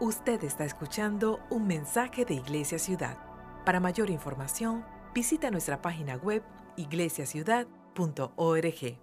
Usted está escuchando un mensaje de Iglesia Ciudad. Para mayor información, visita nuestra página web iglesiaciudad.org.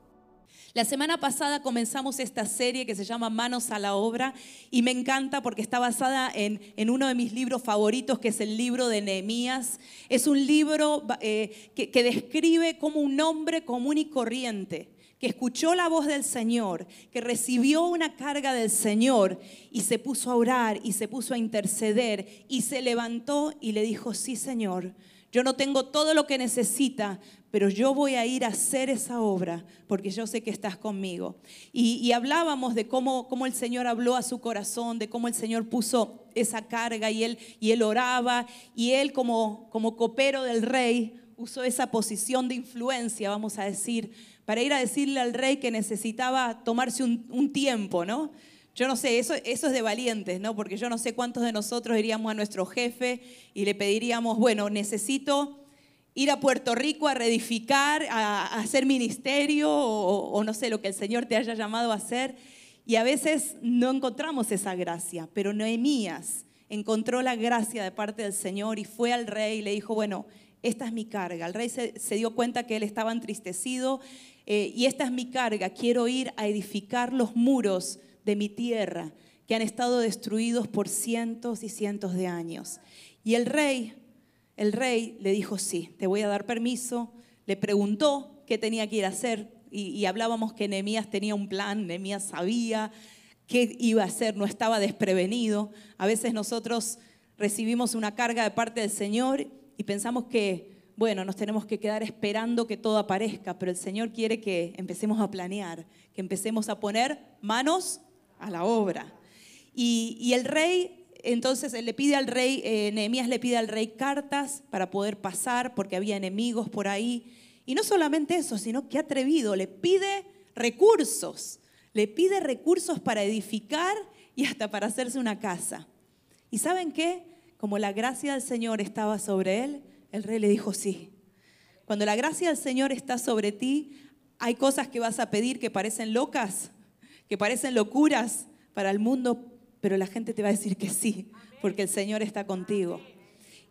La semana pasada comenzamos esta serie que se llama Manos a la Obra y me encanta porque está basada en, uno de mis libros favoritos, que es el libro de Nehemías. Es un libro eh, que, que describe como un hombre común y corriente que escuchó la voz del Señor, que recibió una carga del Señor y se puso a orar y se puso a interceder y se levantó y le dijo, sí Señor, yo no tengo todo lo que necesita, pero yo voy a ir a hacer esa obra porque yo sé que estás conmigo. Y, hablábamos de cómo, cómo, el Señor habló a su corazón, de cómo el Señor puso esa carga y él, y él oraba y él como, como copero del rey usó esa posición de influencia, vamos a decir, para ir a decirle al rey que necesitaba tomarse un, tiempo, ¿no? Yo no sé, eso, eso es de valientes, ¿no? Porque yo no sé cuántos de nosotros iríamos a nuestro jefe y le pediríamos, bueno, necesito ir a Puerto Rico a reedificar, a, hacer ministerio o, no sé, lo que el Señor te haya llamado a hacer. Y a veces no encontramos esa gracia, pero Nehemías encontró la gracia de parte del Señor y fue al rey y le dijo, bueno, esta es mi carga. El rey se, dio cuenta que él estaba entristecido eh, y esta es mi carga. Quiero ir a edificar los muros de mi tierra que han estado destruidos por cientos y cientos de años. Y el rey, el rey le dijo, sí, te voy a dar permiso. Le preguntó qué tenía que ir a hacer y, hablábamos que Nehemías tenía un plan, Nehemías sabía qué iba a hacer, no estaba desprevenido. A veces nosotros recibimos una carga de parte del Señor y pensamos que, bueno, nos tenemos que quedar esperando que todo aparezca, pero el Señor quiere que empecemos a planear, que empecemos a poner manos a la obra. Y, el rey, entonces le pide al rey, eh, Nehemías le pide al rey cartas para poder pasar, porque había enemigos por ahí. Y no solamente eso, sino que atrevido, le pide recursos, le pide recursos para edificar y hasta para hacerse una casa. ¿Y saben qué? como la gracia del Señor estaba sobre él, el rey le dijo sí. Cuando la gracia del Señor está sobre ti, hay cosas que vas a pedir que parecen locas, que parecen locuras para el mundo, pero la gente te va a decir que sí, porque el Señor está contigo.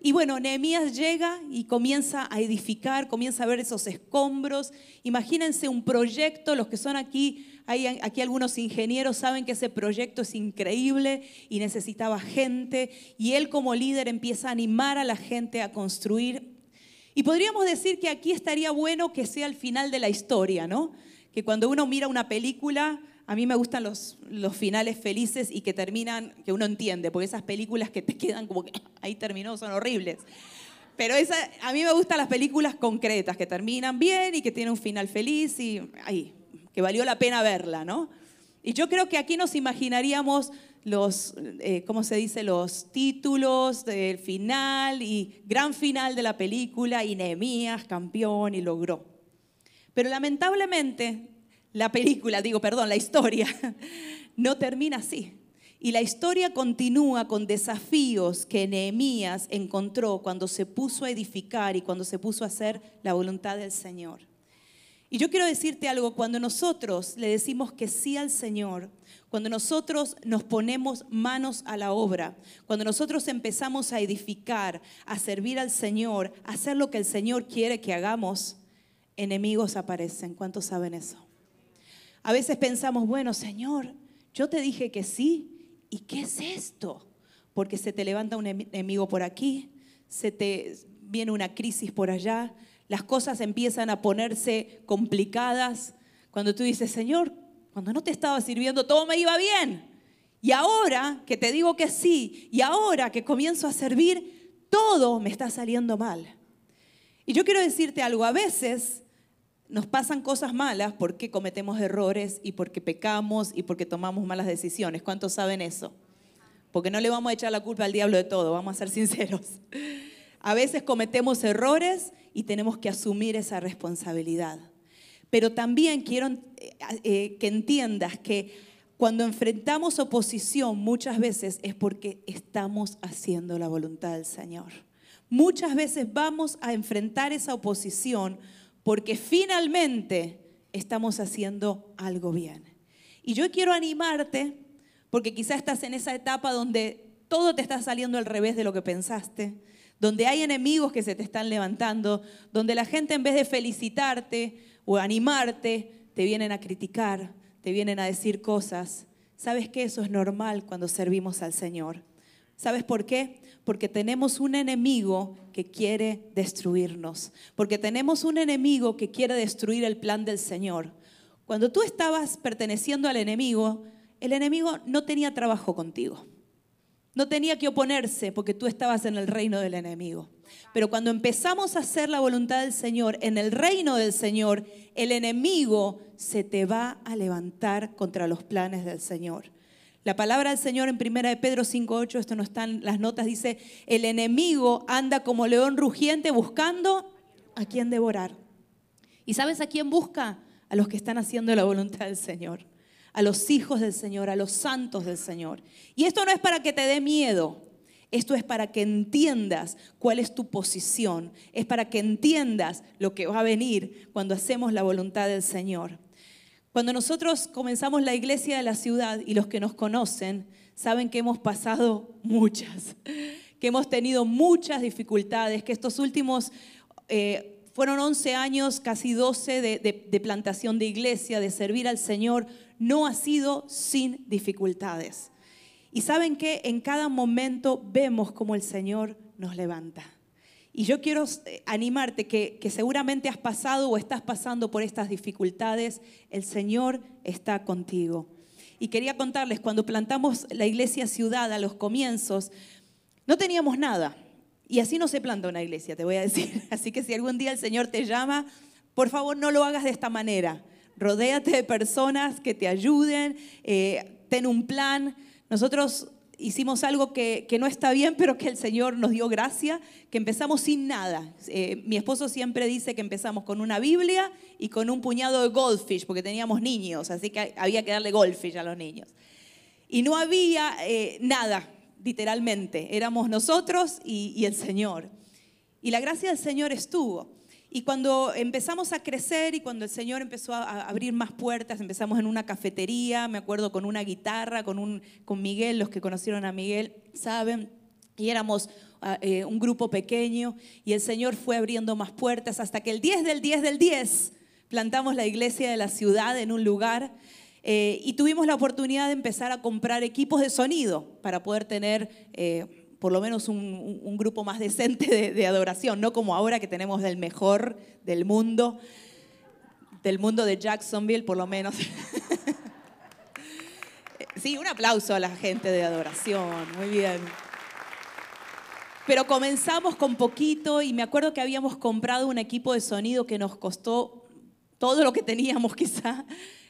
Y bueno, Nehemías llega y comienza a edificar, comienza a ver esos escombros. Imagínense un proyecto, los que son aquí, hay aquí algunos ingenieros saben que ese proyecto es increíble y necesitaba gente. Y él como líder empieza a animar a la gente a construir. Y podríamos decir que aquí estaría bueno que sea el final de la historia, ¿no? Que cuando uno mira una película, a mí me gustan los, finales felices y que terminan, que uno entiende, porque esas películas que te quedan como que ahí terminó son horribles. Pero a mí me gustan las películas concretas, que terminan bien y que tienen un final feliz y ahí, que valió la pena verla, ¿no? Y yo creo que aquí nos imaginaríamos los, eh, ¿cómo se dice? Los títulos del final y gran final de la película y Nehemías campeón y logró. Pero lamentablemente la película, digo, perdón, la historia, no termina así. Y la historia continúa con desafíos que Nehemías encontró cuando se puso a edificar y cuando se puso a hacer la voluntad del Señor. Y yo quiero decirte algo, cuando nosotros le decimos que sí al Señor, cuando nosotros nos ponemos manos a la obra, cuando nosotros empezamos a edificar, a servir al Señor, a hacer lo que el Señor quiere que hagamos, enemigos aparecen. ¿Cuántos saben eso? A veces pensamos, bueno, Señor, yo te dije que sí, ¿y qué es esto? Porque se te levanta un enemigo por aquí, se te viene una crisis por allá, las cosas empiezan a ponerse complicadas. Cuando tú dices, Señor, cuando no te estaba sirviendo todo me iba bien. Y ahora que te digo que sí, y ahora que comienzo a servir, todo me está saliendo mal. Y yo quiero decirte algo, a veces nos pasan cosas malas porque cometemos errores y porque pecamos y porque tomamos malas decisiones. ¿Cuántos saben eso? Porque no le vamos a echar la culpa al diablo de todo, vamos a ser sinceros. A veces cometemos errores y tenemos que asumir esa responsabilidad. Pero también quiero eh, eh, que entiendas que cuando enfrentamos oposición muchas veces es porque estamos haciendo la voluntad del Señor. Muchas veces vamos a enfrentar esa oposición porque finalmente estamos haciendo algo bien. Y yo quiero animarte, porque quizás estás en esa etapa donde todo te está saliendo al revés de lo que pensaste, donde hay enemigos que se te están levantando, donde la gente en vez de felicitarte o animarte, te vienen a criticar, te vienen a decir cosas. ¿Sabes que Eso es normal cuando servimos al Señor. ¿Sabes por qué? Porque tenemos un enemigo que quiere destruirnos, porque tenemos un enemigo que quiere destruir el plan del Señor. Cuando tú estabas perteneciendo al enemigo, el enemigo no tenía trabajo contigo. No tenía que oponerse porque tú estabas en el reino del enemigo. Pero cuando empezamos a hacer la voluntad del Señor en el reino del Señor, el enemigo se te va a levantar contra los planes del Señor. La palabra del Señor en 1 de Pedro 5.8, esto no está en las notas, dice, el enemigo anda como león rugiente buscando a quien devorar. ¿Y sabes a quién busca? A los que están haciendo la voluntad del Señor a los hijos del Señor, a los santos del Señor. Y esto no es para que te dé miedo, esto es para que entiendas cuál es tu posición, es para que entiendas lo que va a venir cuando hacemos la voluntad del Señor. Cuando nosotros comenzamos la iglesia de la ciudad y los que nos conocen saben que hemos pasado muchas, que hemos tenido muchas dificultades, que estos últimos... Eh, fueron 11 años, casi 12 de, plantación de iglesia, de servir al Señor, no ha sido sin dificultades. Y saben que en cada momento vemos como el Señor nos levanta. Y yo quiero eh, animarte que, seguramente has pasado o estás pasando por estas dificultades, el Señor está contigo. Y quería contarles, cuando plantamos la iglesia ciudad a los comienzos, no teníamos nada. Y así no se planta una iglesia, te voy a decir. Así que si algún día el Señor te llama, por favor no lo hagas de esta manera rodéate de personas que te ayuden, eh, ten un plan. Nosotros hicimos algo que, no está bien, pero que el Señor nos dio gracia, que empezamos sin nada. Eh, mi esposo siempre dice que empezamos con una Biblia y con un puñado de goldfish, porque teníamos niños, así que había que darle goldfish a los niños. Y no había eh, nada, literalmente. Éramos nosotros y el Señor. Y la gracia del Señor estuvo. Y cuando empezamos a crecer y cuando el Señor empezó a abrir más puertas, empezamos en una cafetería, me acuerdo con una guitarra, con, un, con Miguel, los que conocieron a Miguel saben, y éramos ah, eh, un grupo pequeño y el Señor fue abriendo más puertas hasta que el 10 del 10 del 10 plantamos la iglesia de la ciudad en un lugar eh, y tuvimos la oportunidad de empezar a comprar equipos de sonido para poder tener... Eh, por lo menos un, grupo más decente de, adoración, no como ahora que tenemos el mejor del mundo, del mundo de Jacksonville, por lo menos. sí, un aplauso a la gente de adoración, muy bien. Pero comenzamos con poquito y me acuerdo que habíamos comprado un equipo de sonido que nos costó todo lo que teníamos quizá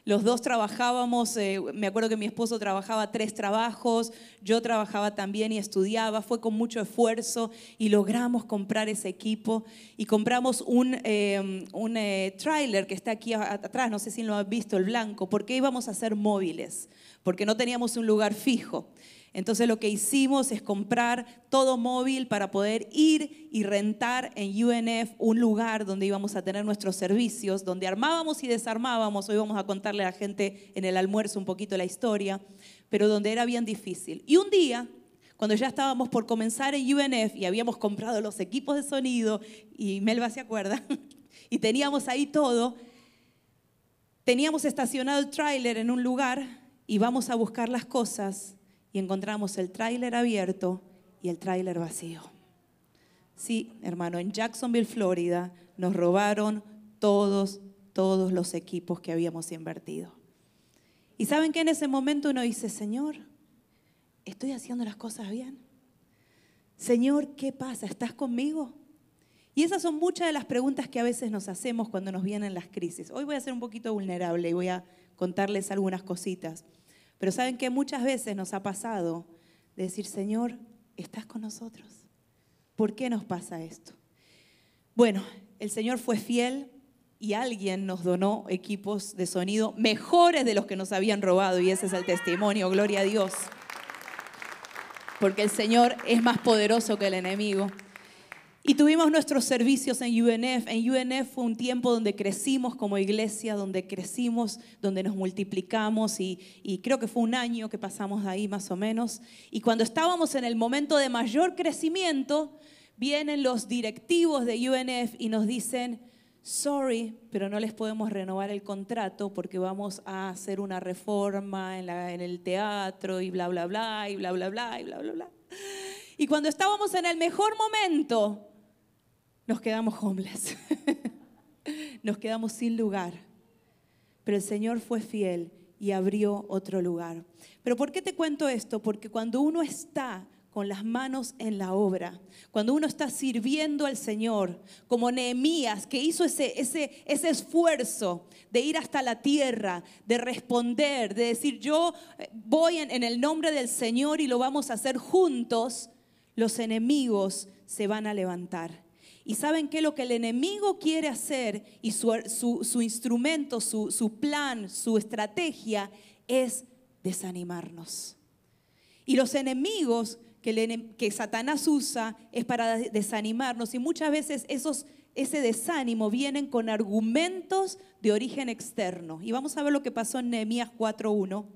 los dos trabajábamos, eh, me acuerdo que mi esposo trabajaba tres trabajos, yo trabajaba también y estudiaba, fue con mucho esfuerzo y logramos comprar ese equipo y compramos un, eh, un eh, trailer que está aquí atrás, no sé si lo has visto, el blanco, porque íbamos a hacer móviles, porque no teníamos un lugar fijo. Entonces lo que hicimos es comprar todo móvil para poder ir y rentar en UNF un lugar donde íbamos a tener nuestros servicios, donde armábamos y desarmábamos. Hoy vamos a contarle a la gente en el almuerzo un poquito la historia, pero donde era bien difícil. Y un día, cuando ya estábamos por comenzar en UNF y habíamos comprado los equipos de sonido, y Melba se acuerda, y teníamos ahí todo, teníamos estacionado el tráiler en un lugar y vamos a buscar las cosas y encontramos el tráiler abierto y el tráiler vacío. Sí, hermano, en Jacksonville, Florida, nos robaron todos, todos los equipos que habíamos invertido. Y saben que en ese momento uno dice, Señor, ¿estoy haciendo las cosas bien? Señor, ¿qué pasa? ¿Estás conmigo? Y esas son muchas de las preguntas que a veces nos hacemos cuando nos vienen las crisis. Hoy voy a ser un poquito vulnerable y voy a contarles algunas cositas. Pero saben que muchas veces nos ha pasado de decir, Señor, ¿estás con nosotros? ¿Por qué nos pasa esto? Bueno, el Señor fue fiel y alguien nos donó equipos de sonido mejores de los que nos habían robado y ese es el testimonio, gloria a Dios. Porque el Señor es más poderoso que el enemigo. Y tuvimos nuestros servicios en UNF. En UNF fue un tiempo donde crecimos como iglesia, donde crecimos, donde nos multiplicamos y, creo que fue un año que pasamos ahí más o menos. Y cuando estábamos en el momento de mayor crecimiento, vienen los directivos de UNF y nos dicen, sorry, pero no les podemos renovar el contrato porque vamos a hacer una reforma en, la, en el teatro y bla, bla, bla, y bla, bla, bla, y bla, bla, bla. Y cuando estábamos en el mejor momento, nos quedamos homeless. nos quedamos sin lugar. Pero el Señor fue fiel y abrió otro lugar. Pero ¿por qué te cuento esto? Porque cuando uno está con las manos en la obra, cuando uno está sirviendo al Señor, como Nehemías, que hizo ese, ese, ese esfuerzo de ir hasta la tierra, de responder, de decir, yo eh, voy en, en el nombre del Señor y lo vamos a hacer juntos, los enemigos se van a levantar. Y saben que lo que el enemigo quiere hacer y su, instrumento, su, su, plan, su estrategia es desanimarnos. Y los enemigos que, que Satanás usa es para desanimarnos y muchas veces esos, ese desánimo vienen con argumentos de origen externo. Y vamos a ver lo que pasó en Nehemías 4.1.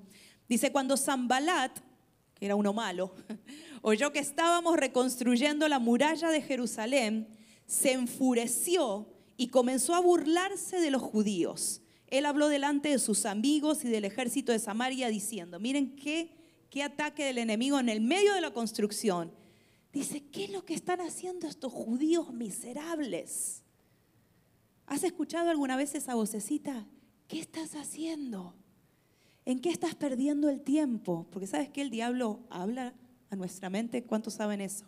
Dice, cuando Zambalat, que era uno malo, oyó que estábamos reconstruyendo la muralla de Jerusalén, se enfureció y comenzó a burlarse de los judíos. Él habló delante de sus amigos y del ejército de Samaria diciendo, miren qué, qué ataque del enemigo en el medio de la construcción. Dice, ¿qué es lo que están haciendo estos judíos miserables? ¿Has escuchado alguna vez esa vocecita? ¿Qué estás haciendo? ¿En qué estás perdiendo el tiempo? Porque sabes que el diablo habla a nuestra mente. ¿Cuántos saben eso?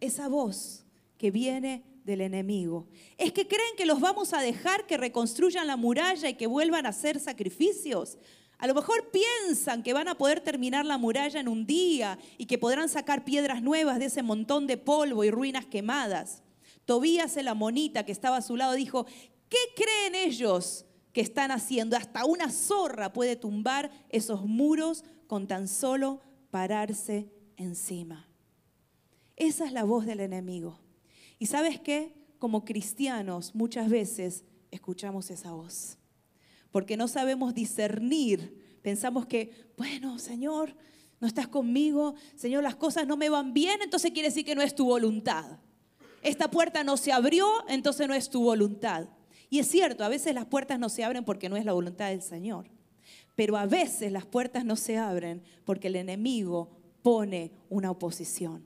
Esa voz que viene del enemigo. Es que creen que los vamos a dejar que reconstruyan la muralla y que vuelvan a hacer sacrificios. A lo mejor piensan que van a poder terminar la muralla en un día y que podrán sacar piedras nuevas de ese montón de polvo y ruinas quemadas. Tobías el amonita que estaba a su lado dijo, ¿qué creen ellos que están haciendo? Hasta una zorra puede tumbar esos muros con tan solo pararse encima. Esa es la voz del enemigo. Y sabes qué? Como cristianos muchas veces escuchamos esa voz, porque no sabemos discernir. Pensamos que, bueno, Señor, no estás conmigo, Señor, las cosas no me van bien, entonces quiere decir que no es tu voluntad. Esta puerta no se abrió, entonces no es tu voluntad. Y es cierto, a veces las puertas no se abren porque no es la voluntad del Señor. Pero a veces las puertas no se abren porque el enemigo pone una oposición.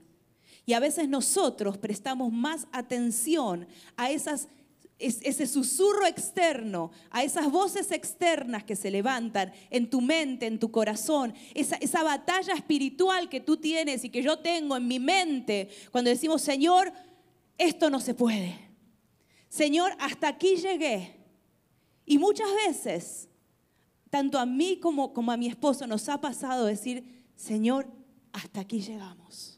Y a veces nosotros prestamos más atención a ese susurro externo, a esas voces externas que se levantan en tu mente, en tu corazón, esa, batalla espiritual que tú tienes y que yo tengo en mi mente cuando decimos, Señor, esto no se puede. Señor, hasta aquí llegué. Y muchas veces, tanto a mí como a mi esposo nos ha pasado decir, Señor, hasta aquí llegamos.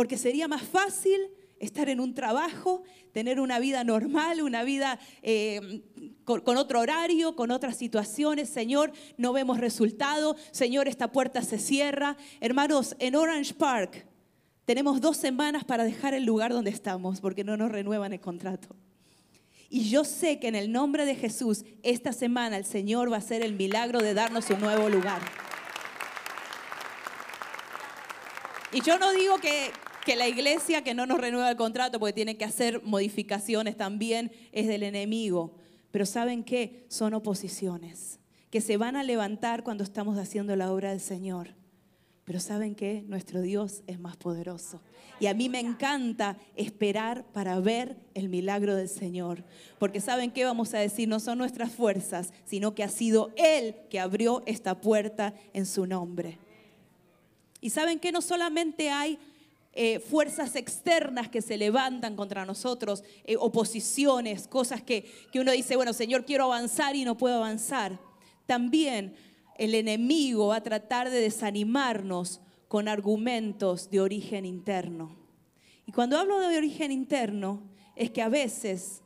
Porque sería más fácil estar en un trabajo, tener una vida normal, una vida eh, con, otro horario, con otras situaciones. Señor, no vemos resultado. Señor, esta puerta se cierra. Hermanos, en Orange Park tenemos dos semanas para dejar el lugar donde estamos porque no nos renuevan el contrato. Y yo sé que en el nombre de Jesús, esta semana el Señor va a hacer el milagro de darnos un nuevo lugar. Y yo no digo que, que la iglesia que no nos renueva el contrato porque tiene que hacer modificaciones también es del enemigo. Pero ¿saben qué? Son oposiciones que se van a levantar cuando estamos haciendo la obra del Señor. Pero ¿saben qué? Nuestro Dios es más poderoso. Y a mí me encanta esperar para ver el milagro del Señor. Porque ¿saben qué vamos a decir? No son nuestras fuerzas, sino que ha sido Él que abrió esta puerta en su nombre. Y ¿saben qué? No solamente hay eh, fuerzas externas que se levantan contra nosotros, eh, oposiciones, cosas que, que uno dice, bueno, Señor, quiero avanzar y no puedo avanzar. También el enemigo va a tratar de desanimarnos con argumentos de origen interno. Y cuando hablo de origen interno, es que a veces,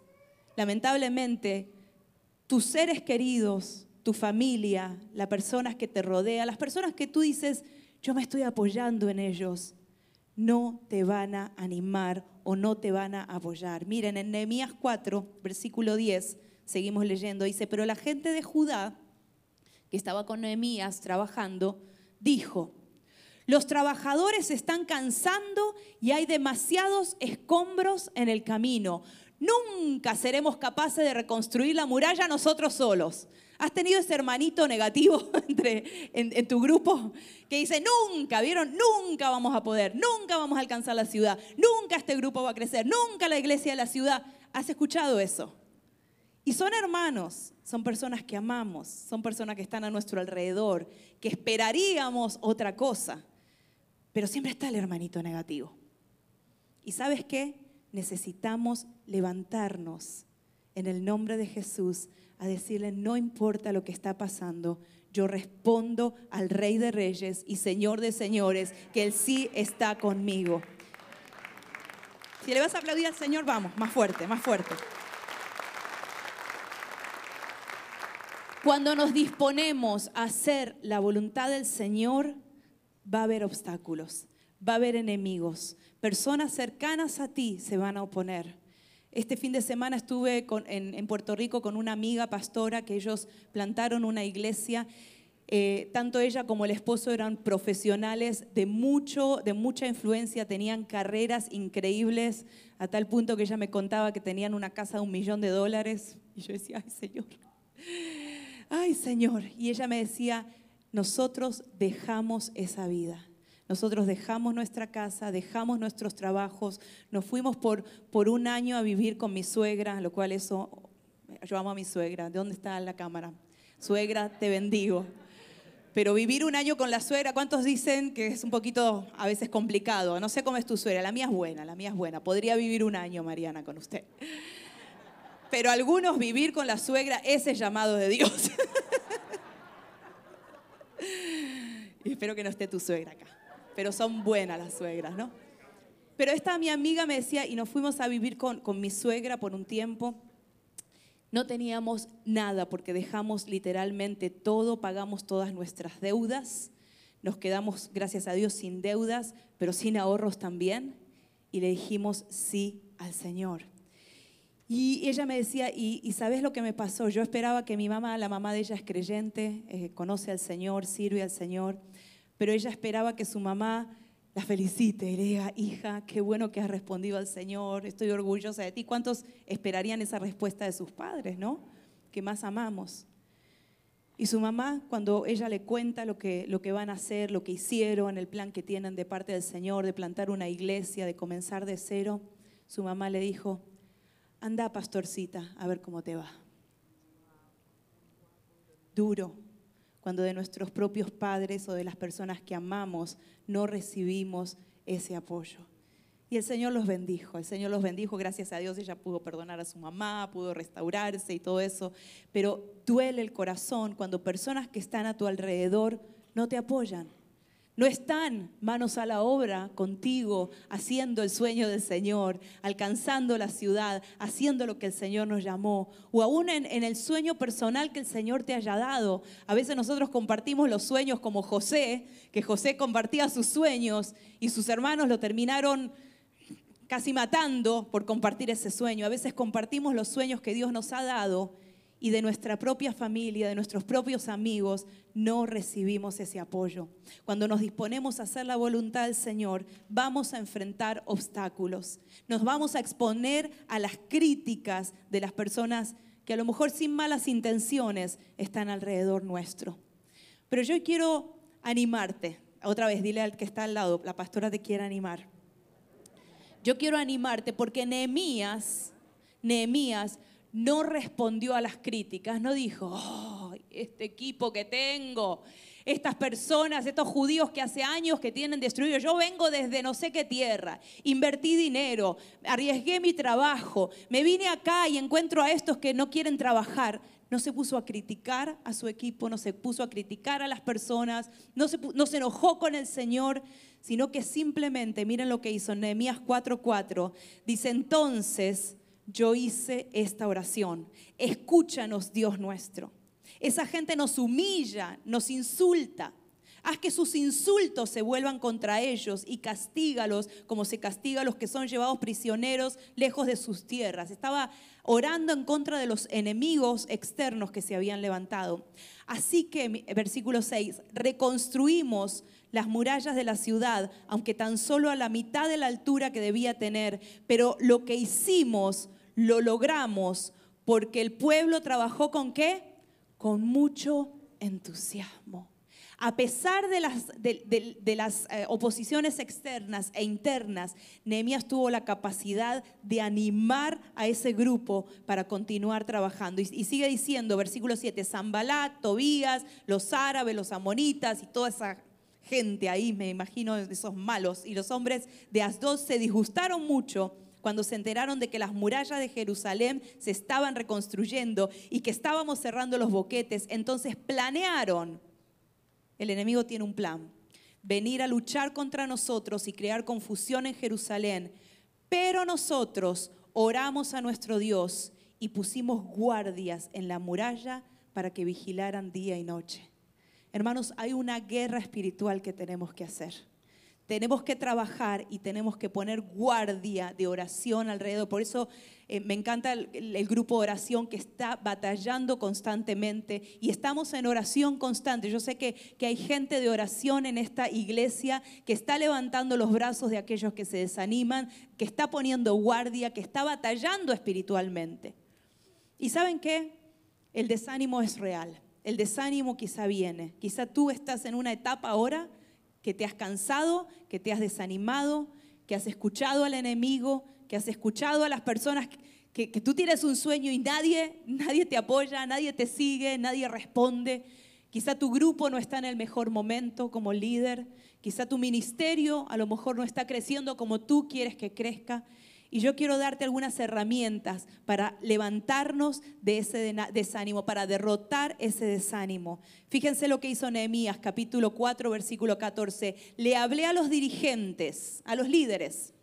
lamentablemente, tus seres queridos, tu familia, las personas que te rodean, las personas que tú dices, yo me estoy apoyando en ellos, no te van a animar o no te van a apoyar. Miren, en Nehemías 4, versículo 10, seguimos leyendo, dice, pero la gente de Judá, que estaba con Nehemías trabajando, dijo, los trabajadores se están cansando y hay demasiados escombros en el camino. Nunca seremos capaces de reconstruir la muralla nosotros solos. ¿Has tenido ese hermanito negativo entre, en, tu grupo que dice, nunca, vieron, nunca vamos a poder, nunca vamos a alcanzar la ciudad, nunca este grupo va a crecer, nunca la iglesia de la ciudad? ¿Has escuchado eso? Y son hermanos, son personas que amamos, son personas que están a nuestro alrededor, que esperaríamos otra cosa, pero siempre está el hermanito negativo. ¿Y sabes qué? Necesitamos levantarnos en el nombre de Jesús a decirle, no importa lo que está pasando, yo respondo al Rey de Reyes y Señor de Señores, que Él sí está conmigo. Si le vas a aplaudir al Señor, vamos, más fuerte, más fuerte. Cuando nos disponemos a hacer la voluntad del Señor, va a haber obstáculos, va a haber enemigos, personas cercanas a ti se van a oponer. Este fin de semana estuve en, Puerto Rico con una amiga pastora que ellos plantaron una iglesia. Eh, tanto ella como el esposo eran profesionales de, mucho, de mucha influencia, tenían carreras increíbles, a tal punto que ella me contaba que tenían una casa de un millón de dólares. Y yo decía, ay Señor, ay Señor. Y ella me decía, nosotros dejamos esa vida. Nosotros dejamos nuestra casa, dejamos nuestros trabajos, nos fuimos por, por un año a vivir con mi suegra, lo cual eso, yo amo a mi suegra. ¿De dónde está la cámara? Suegra, te bendigo. Pero vivir un año con la suegra, ¿cuántos dicen que es un poquito a veces complicado? No sé cómo es tu suegra, la mía es buena, la mía es buena. Podría vivir un año, Mariana, con usted. Pero algunos vivir con la suegra, ese es llamado de Dios. y espero que no esté tu suegra acá pero son buenas las suegras, ¿no? Pero esta mi amiga me decía, y nos fuimos a vivir con, con mi suegra por un tiempo, no teníamos nada porque dejamos literalmente todo, pagamos todas nuestras deudas, nos quedamos, gracias a Dios, sin deudas, pero sin ahorros también, y le dijimos sí al Señor. Y ella me decía, ¿y, sabes lo que me pasó? Yo esperaba que mi mamá, la mamá de ella es creyente, eh, conoce al Señor, sirve al Señor, pero ella esperaba que su mamá la felicite y le diga, hija, qué bueno que has respondido al Señor, estoy orgullosa de ti. ¿Cuántos esperarían esa respuesta de sus padres, no? Que más amamos. Y su mamá, cuando ella le cuenta lo que, lo que van a hacer, lo que hicieron, el plan que tienen de parte del Señor, de plantar una iglesia, de comenzar de cero, su mamá le dijo, anda pastorcita, a ver cómo te va. Duro, cuando de nuestros propios padres o de las personas que amamos no recibimos ese apoyo. Y el Señor los bendijo, el Señor los bendijo, gracias a Dios ella pudo perdonar a su mamá, pudo restaurarse y todo eso, pero duele el corazón cuando personas que están a tu alrededor no te apoyan, no están manos a la obra contigo, haciendo el sueño del Señor, alcanzando la ciudad, haciendo lo que el Señor nos llamó, o aún en, el sueño personal que el Señor te haya dado. A veces nosotros compartimos los sueños como José, que José compartía sus sueños y sus hermanos lo terminaron casi matando por compartir ese sueño. A veces compartimos los sueños que Dios nos ha dado y de nuestra propia familia, de nuestros propios amigos, no recibimos ese apoyo. Cuando nos disponemos a hacer la voluntad del Señor, vamos a enfrentar obstáculos. Nos vamos a exponer a las críticas de las personas que a lo mejor sin malas intenciones están alrededor nuestro. Pero yo quiero animarte. Otra vez, dile al que está al lado, la pastora te quiere animar. Yo quiero animarte porque Nehemías, Nehemías no respondió a las críticas, no dijo, este equipo que tengo, estas personas, estos judíos que hace años que tienen destruido, yo vengo desde no sé qué tierra, invertí dinero, arriesgué mi trabajo, me vine acá y encuentro a estos que no quieren trabajar. No se puso a criticar a su equipo, no se puso a criticar a las personas, no se, no se enojó con el Señor, sino que simplemente, miren lo que hizo Nehemías 4:4, dice entonces, yo hice esta oración. Escúchanos, Dios nuestro. Esa gente nos humilla, nos insulta. Haz que sus insultos se vuelvan contra ellos y castígalos como se castiga a los que son llevados prisioneros lejos de sus tierras. Estaba orando en contra de los enemigos externos que se habían levantado. Así que, versículo 6, reconstruimos las murallas de la ciudad, aunque tan solo a la mitad de la altura que debía tener, pero lo que hicimos lo logramos porque el pueblo trabajó con qué? Con mucho entusiasmo. A pesar de las, eh, oposiciones externas e internas, Nehemías tuvo la capacidad de animar a ese grupo para continuar trabajando. Y, y sigue diciendo, versículo 7, Zambalat, Tobías, los árabes, los amonitas y toda esa gente ahí, me imagino, esos malos. Y los hombres de Asdod se disgustaron mucho cuando se enteraron de que las murallas de Jerusalén se estaban reconstruyendo y que estábamos cerrando los boquetes. Entonces planearon el enemigo tiene un plan. Venir a luchar contra nosotros y crear confusión en Jerusalén. Pero nosotros oramos a nuestro Dios y pusimos guardias en la muralla para que vigilaran día y noche. Hermanos, hay una guerra espiritual que tenemos que hacer. Tenemos que trabajar y tenemos que poner guardia de oración alrededor. Por eso eh, me encanta el, grupo de oración que está batallando constantemente y estamos en oración constante. Yo sé que, que hay gente de oración en esta iglesia que está levantando los brazos de aquellos que se desaniman, que está poniendo guardia, que está batallando espiritualmente. ¿Y saben qué? El desánimo es real. El desánimo quizá viene. Quizá tú estás en una etapa ahora que te has cansado, que te has desanimado, que has escuchado al enemigo, que has escuchado a las personas que, tú tienes un sueño y nadie, nadie te apoya, nadie te sigue, nadie responde. Quizá tu grupo no está en el mejor momento como líder, quizá tu ministerio a lo mejor no está creciendo como tú quieres que crezca. Y yo quiero darte algunas herramientas para levantarnos de ese desánimo, para derrotar ese desánimo. Fíjense lo que hizo Nehemías, capítulo 4, versículo 14. Le hablé a los dirigentes, a los líderes,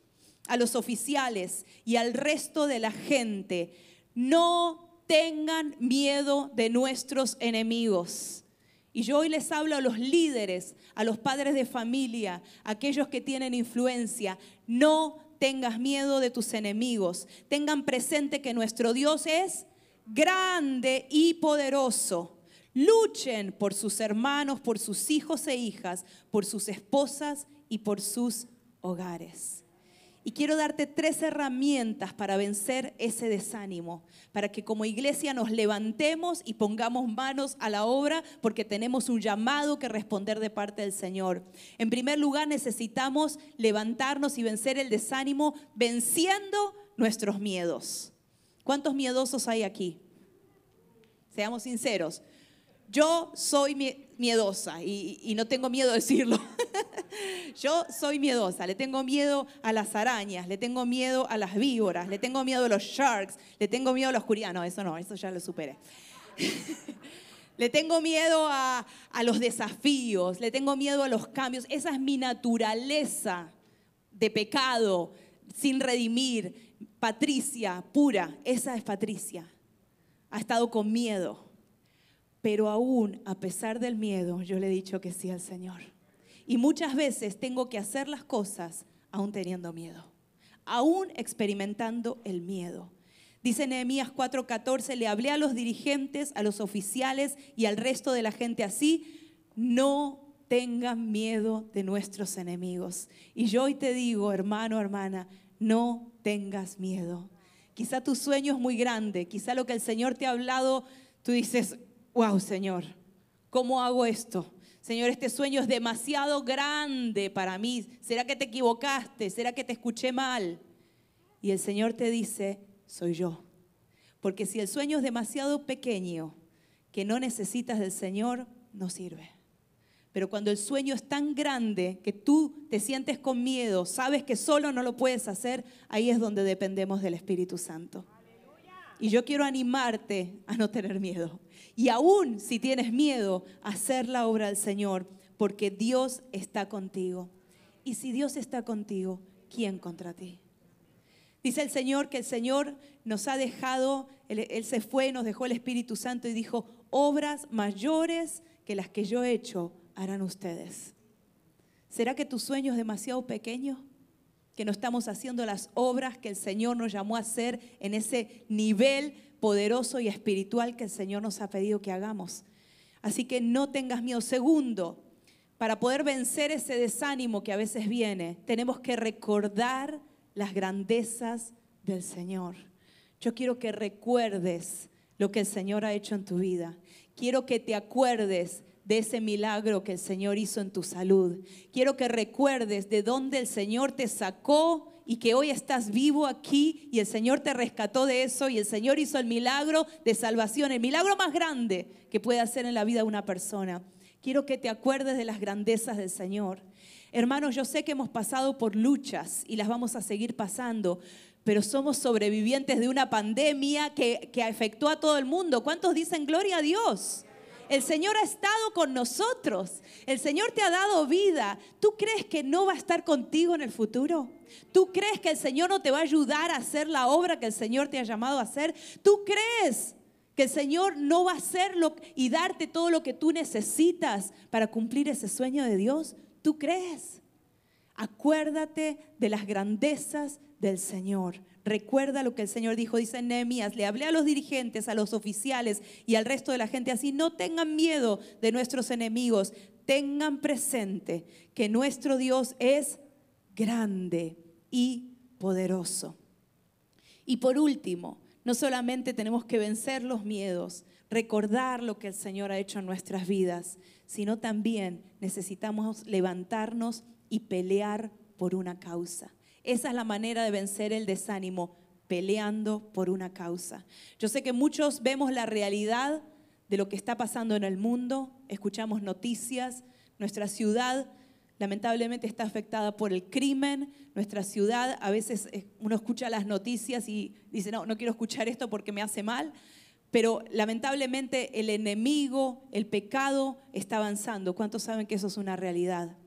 a los oficiales y al resto de la gente. No tengan miedo de nuestros enemigos. Y yo hoy les hablo a los líderes, a los padres de familia, a aquellos que tienen influencia. No tengas miedo de tus enemigos. Tengan presente que nuestro Dios es grande y poderoso. Luchen por sus hermanos, por sus hijos e hijas, por sus esposas y por sus hogares. Y quiero darte tres herramientas para vencer ese desánimo, para que como iglesia nos levantemos y pongamos manos a la obra porque tenemos un llamado que responder de parte del Señor. En primer lugar, necesitamos levantarnos y vencer el desánimo venciendo nuestros miedos. ¿Cuántos miedosos hay aquí? Seamos sinceros. Yo soy miedosa y, no tengo miedo de decirlo. Yo soy miedosa, le tengo miedo a las arañas, le tengo miedo a las víboras, le tengo miedo a los sharks, le tengo miedo a la oscuridad. No, eso no, eso ya lo superé. le tengo miedo a, a los desafíos, le tengo miedo a los cambios. Esa es mi naturaleza de pecado, sin redimir. Patricia, pura, esa es Patricia. Ha estado con miedo pero aún a pesar del miedo, yo le he dicho que sí al Señor. Y muchas veces tengo que hacer las cosas aún teniendo miedo, aún experimentando el miedo. Dice Nehemías 4:14, le hablé a los dirigentes, a los oficiales y al resto de la gente así, no tengan miedo de nuestros enemigos. Y yo hoy te digo, hermano, hermana, no tengas miedo. Quizá tu sueño es muy grande, quizá lo que el Señor te ha hablado, tú dices, wow, Señor, ¿cómo hago esto? Señor, este sueño es demasiado grande para mí. ¿Será que te equivocaste? ¿Será que te escuché mal? Y el Señor te dice, soy yo. Porque si el sueño es demasiado pequeño, que no necesitas del Señor, no sirve. Pero cuando el sueño es tan grande que tú te sientes con miedo, sabes que solo no lo puedes hacer, ahí es donde dependemos del Espíritu Santo. Y yo quiero animarte a no tener miedo. Y aún si tienes miedo, hacer la obra del Señor, porque Dios está contigo. Y si Dios está contigo, ¿quién contra ti? Dice el Señor que el Señor nos ha dejado, él, se fue, nos dejó el Espíritu Santo y dijo, obras mayores que las que yo he hecho harán ustedes? ¿Será que tu sueño es demasiado pequeño? Que no estamos haciendo las obras que el Señor nos llamó a hacer en ese nivel poderoso y espiritual que el Señor nos ha pedido que hagamos. Así que no tengas miedo. Segundo, para poder vencer ese desánimo que a veces viene, tenemos que recordar las grandezas del Señor. Yo quiero que recuerdes lo que el Señor ha hecho en tu vida. Quiero que te acuerdes de ese milagro que el Señor hizo en tu salud. Quiero que recuerdes de dónde el Señor te sacó y que hoy estás vivo aquí y el Señor te rescató de eso y el Señor hizo el milagro de salvación, el milagro más grande que puede hacer en la vida de una persona. Quiero que te acuerdes de las grandezas del Señor. Hermanos, yo sé que hemos pasado por luchas y las vamos a seguir pasando, pero somos sobrevivientes de una pandemia que, que afectó a todo el mundo. ¿Cuántos dicen gloria a Dios? El Señor ha estado con nosotros. El Señor te ha dado vida. ¿Tú crees que no va a estar contigo en el futuro? ¿Tú crees que el Señor no te va a ayudar a hacer la obra que el Señor te ha llamado a hacer? ¿Tú crees que el Señor no va a hacerlo y darte todo lo que tú necesitas para cumplir ese sueño de Dios? ¿Tú crees? Acuérdate de las grandezas del Señor. Recuerda lo que el Señor dijo, dice Nehemías, le hablé a los dirigentes, a los oficiales y al resto de la gente así, no tengan miedo de nuestros enemigos, tengan presente que nuestro Dios es grande y poderoso. Y por último, no solamente tenemos que vencer los miedos, recordar lo que el Señor ha hecho en nuestras vidas, sino también necesitamos levantarnos y pelear por una causa. Esa es la manera de vencer el desánimo, peleando por una causa. Yo sé que muchos vemos la realidad de lo que está pasando en el mundo, escuchamos noticias, nuestra ciudad lamentablemente está afectada por el crimen, nuestra ciudad, a veces eh, uno escucha las noticias y dice, no, no quiero escuchar esto porque me hace mal, pero lamentablemente el enemigo, el pecado está avanzando. ¿Cuántos saben que eso es una realidad?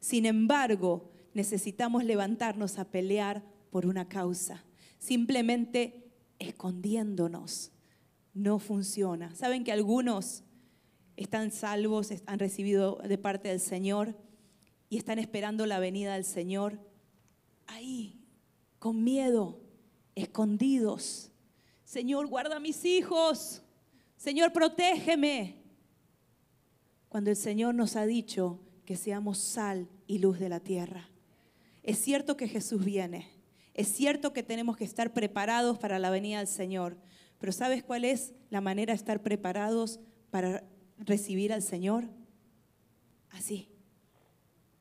Sin embargo, necesitamos levantarnos a pelear por una causa. Simplemente escondiéndonos no funciona. ¿Saben que algunos están salvos, han recibido de parte del Señor y están esperando la venida del Señor? Ahí, con miedo, escondidos. Señor, guarda a mis hijos. Señor, protégeme. Cuando el Señor nos ha dicho que seamos sal y luz de la tierra. Es cierto que Jesús viene, es cierto que tenemos que estar preparados para la venida del Señor, pero ¿sabes cuál es la manera de estar preparados para recibir al Señor? Así,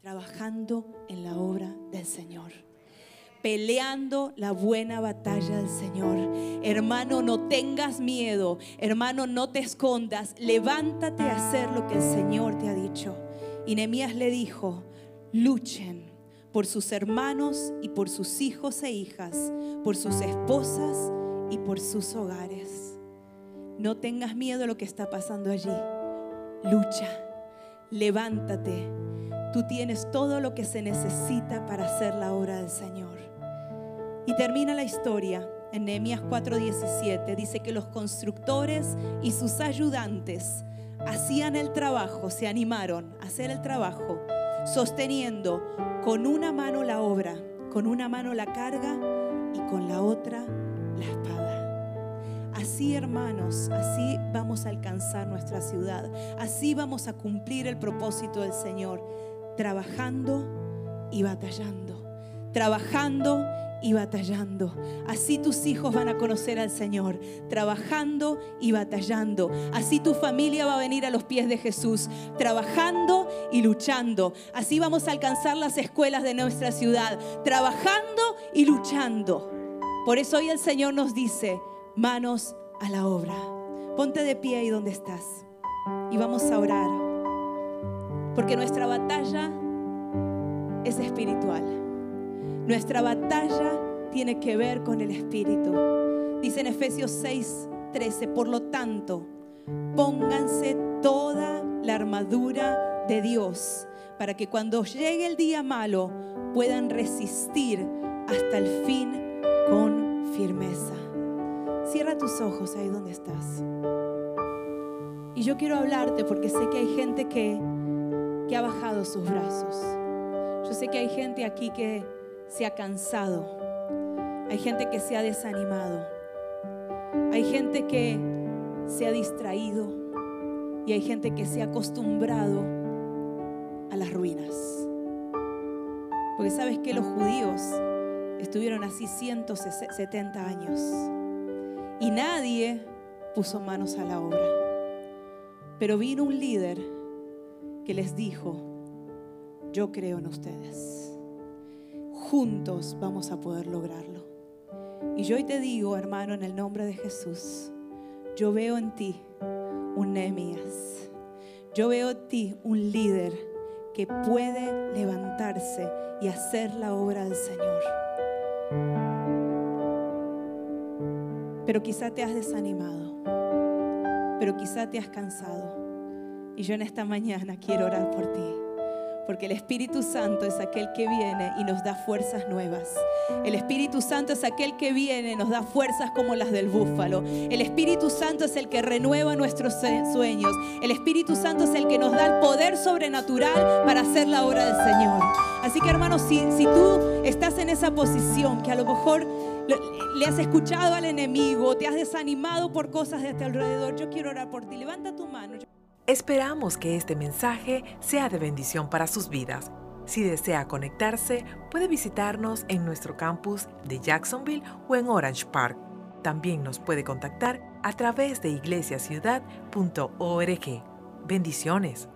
trabajando en la obra del Señor peleando la buena batalla del Señor. Hermano, no tengas miedo. Hermano, no te escondas. Levántate a hacer lo que el Señor te ha dicho. Y Nehemías le dijo, luchen por sus hermanos y por sus hijos e hijas, por sus esposas y por sus hogares. No tengas miedo a lo que está pasando allí. Lucha, levántate. Tú tienes todo lo que se necesita para hacer la obra del Señor. Y termina la historia en Nehemías 4:17. Dice que los constructores y sus ayudantes hacían el trabajo, se animaron a hacer el trabajo, sosteniendo con una mano la obra, con una mano la carga y con la otra la espada. Así, hermanos, así vamos a alcanzar nuestra ciudad. Así vamos a cumplir el propósito del Señor, trabajando y batallando. Trabajando y batallando. Así tus hijos van a conocer al Señor, trabajando y batallando. Así tu familia va a venir a los pies de Jesús, trabajando y luchando. Así vamos a alcanzar las escuelas de nuestra ciudad, trabajando y luchando. Por eso hoy el Señor nos dice, manos a la obra. Ponte de pie ahí donde estás y vamos a orar. Porque nuestra batalla es espiritual. Nuestra batalla tiene que ver con el Espíritu. Dice en Efesios 6, 13, por lo tanto, pónganse toda la armadura de Dios para que cuando llegue el día malo puedan resistir hasta el fin con firmeza. Cierra tus ojos ahí donde estás. Y yo quiero hablarte porque sé que hay gente que que ha bajado sus brazos. Yo sé que hay gente aquí que se ha cansado. Hay gente que se ha desanimado. Hay gente que se ha distraído. Y hay gente que se ha acostumbrado a las ruinas. Porque sabes que los judíos estuvieron así 170 años. Y nadie puso manos a la obra. Pero vino un líder que les dijo, yo creo en ustedes. Juntos vamos a poder lograrlo. Y yo hoy te digo, hermano, en el nombre de Jesús, yo veo en ti un Nehemías. Yo veo en ti un líder que puede levantarse y hacer la obra del Señor. Pero quizá te has desanimado, pero quizá te has cansado. Y yo en esta mañana quiero orar por ti. Porque el Espíritu Santo es aquel que viene y nos da fuerzas nuevas. El Espíritu Santo es aquel que viene y nos da fuerzas como las del búfalo. El Espíritu Santo es el que renueva nuestros sueños. El Espíritu Santo es el que nos da el poder sobrenatural para hacer la obra del Señor. Así que hermanos, si, si tú estás en esa posición que a lo mejor le has escuchado al enemigo, te has desanimado por cosas de tu alrededor, yo quiero orar por ti. Levanta tu mano. Esperamos que este mensaje sea de bendición para sus vidas. Si desea conectarse, puede visitarnos en nuestro campus de Jacksonville o en Orange Park. También nos puede contactar a través de iglesiaciudad.org. Bendiciones.